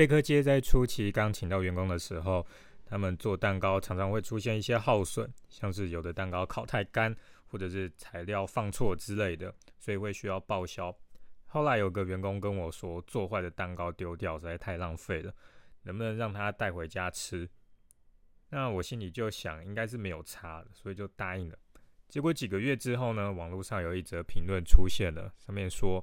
贝克街在初期刚请到员工的时候，他们做蛋糕常常会出现一些耗损，像是有的蛋糕烤太干，或者是材料放错之类的，所以会需要报销。后来有个员工跟我说，做坏的蛋糕丢掉实在太浪费了，能不能让他带回家吃？那我心里就想，应该是没有差的，所以就答应了。结果几个月之后呢，网络上有一则评论出现了，上面说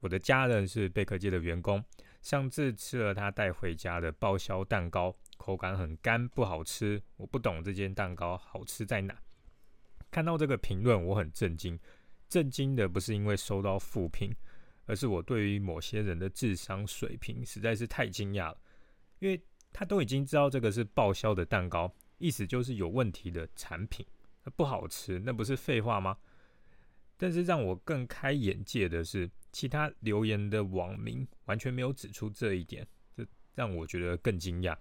我的家人是贝壳街的员工，上次吃了他带回家的报销蛋糕，口感很干，不好吃。我不懂这件蛋糕好吃在哪。看到这个评论，我很震惊。震惊的不是因为收到负评。而是我对于某些人的智商水平实在是太惊讶了，因为他都已经知道这个是报销的蛋糕，意思就是有问题的产品，不好吃，那不是废话吗？但是让我更开眼界的是，其他留言的网民完全没有指出这一点，这让我觉得更惊讶。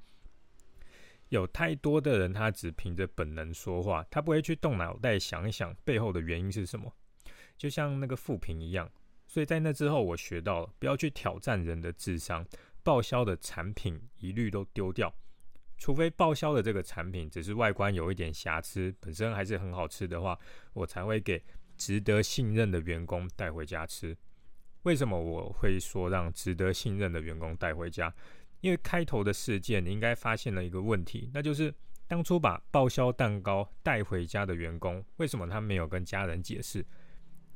有太多的人，他只凭着本能说话，他不会去动脑袋想一想背后的原因是什么，就像那个副评一样。所以在那之后，我学到了不要去挑战人的智商，报销的产品一律都丢掉，除非报销的这个产品只是外观有一点瑕疵，本身还是很好吃的话，我才会给值得信任的员工带回家吃。为什么我会说让值得信任的员工带回家？因为开头的事件你应该发现了一个问题，那就是当初把报销蛋糕带回家的员工，为什么他没有跟家人解释？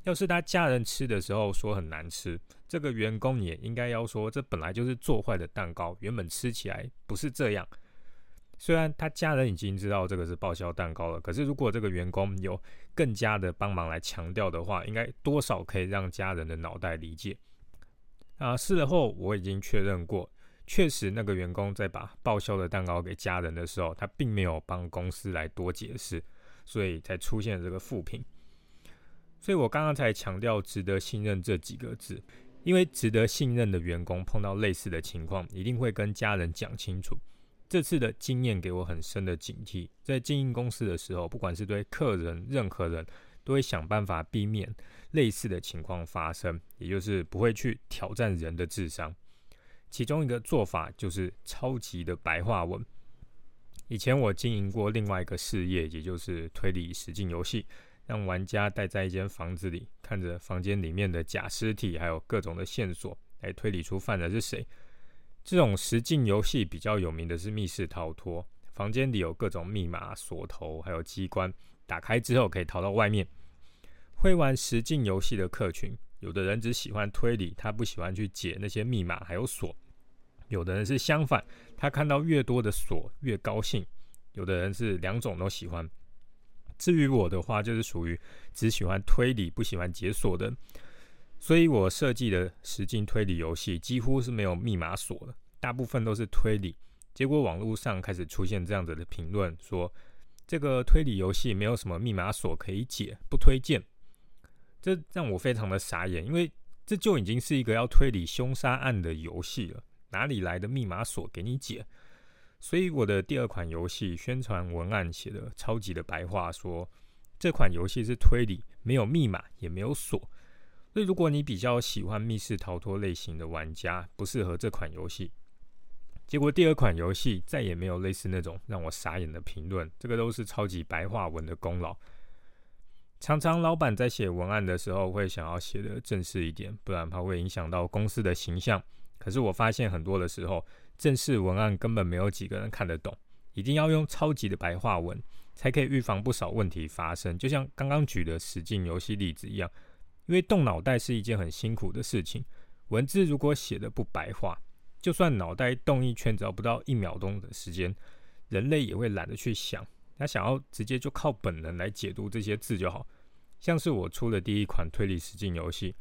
要是他家人吃的时候说很难吃，这个员工也应该要说，这本来就是做坏的蛋糕，原本吃起来不是这样。虽然他家人已经知道这个是报销蛋糕了，可是如果这个员工有更加的帮忙来强调的话，应该多少可以让家人的脑袋理解。啊，事后我已经确认过，确实那个员工在把报销的蛋糕给家人的时候，他并没有帮公司来多解释，所以才出现这个负评。所以我刚刚才强调“值得信任”这几个字，因为值得信任的员工碰到类似的情况，一定会跟家人讲清楚。这次的经验给我很深的警惕，在经营公司的时候，不管是对客人、任何人，都会想办法避免类似的情况发生，也就是不会去挑战人的智商。其中一个做法就是超级的白话文。以前我经营过另外一个事业，也就是推理实境游戏。让玩家待在一间房子里，看着房间里面的假尸体，还有各种的线索，来推理出犯人是谁。这种实境游戏比较有名的是密室逃脱，房间里有各种密码、锁头，还有机关，打开之后可以逃到外面。会玩实境游戏的客群，有的人只喜欢推理，他不喜欢去解那些密码还有锁；有的人是相反，他看到越多的锁越高兴；有的人是两种都喜欢。至于我的话，就是属于只喜欢推理，不喜欢解锁的，所以我设计的实境推理游戏几乎是没有密码锁的，大部分都是推理。结果网络上开始出现这样子的评论，说这个推理游戏没有什么密码锁可以解，不推荐。这让我非常的傻眼，因为这就已经是一个要推理凶杀案的游戏了，哪里来的密码锁给你解？所以我的第二款游戏宣传文案写的超级的白话，说这款游戏是推理，没有密码，也没有锁。所以如果你比较喜欢密室逃脱类型的玩家，不适合这款游戏。结果第二款游戏再也没有类似那种让我傻眼的评论，这个都是超级白话文的功劳。常常老板在写文案的时候会想要写的正式一点，不然怕会影响到公司的形象。可是我发现很多的时候。正式文案根本没有几个人看得懂，一定要用超级的白话文，才可以预防不少问题发生。就像刚刚举的实境游戏例子一样，因为动脑袋是一件很辛苦的事情，文字如果写的不白话，就算脑袋动一圈，只要不到一秒钟的时间，人类也会懒得去想，他想要直接就靠本能来解读这些字就好。像是我出的第一款推理实境游戏，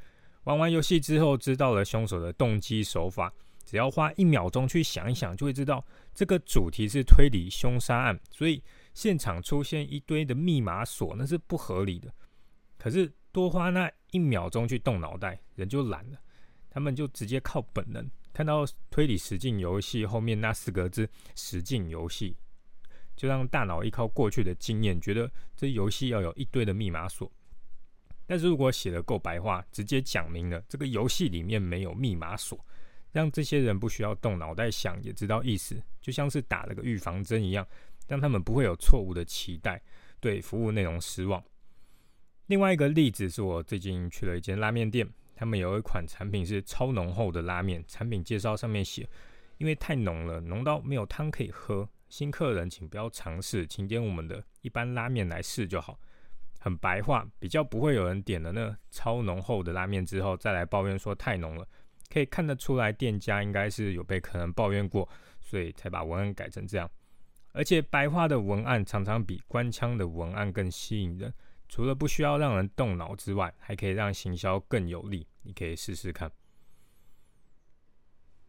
玩完游戏之后，知道了凶手的动机手法。只要花一秒钟去想一想，就会知道这个主题是推理凶杀案，所以现场出现一堆的密码锁，那是不合理的。可是多花那一秒钟去动脑袋，人就懒了，他们就直接靠本能，看到推理实境游戏后面那四个字“实境游戏”，就让大脑依靠过去的经验，觉得这游戏要有一堆的密码锁。但是如果写的够白话，直接讲明了这个游戏里面没有密码锁。让这些人不需要动脑袋想也知道意思，就像是打了个预防针一样，让他们不会有错误的期待，对服务内容失望。另外一个例子是我最近去了一间拉面店，他们有一款产品是超浓厚的拉面，产品介绍上面写，因为太浓了，浓到没有汤可以喝，新客人请不要尝试，请点我们的一般拉面来试就好。很白话，比较不会有人点了那超浓厚的拉面之后再来抱怨说太浓了。可以看得出来，店家应该是有被客人抱怨过，所以才把文案改成这样。而且白话的文案常常比官腔的文案更吸引人，除了不需要让人动脑之外，还可以让行销更有力。你可以试试看。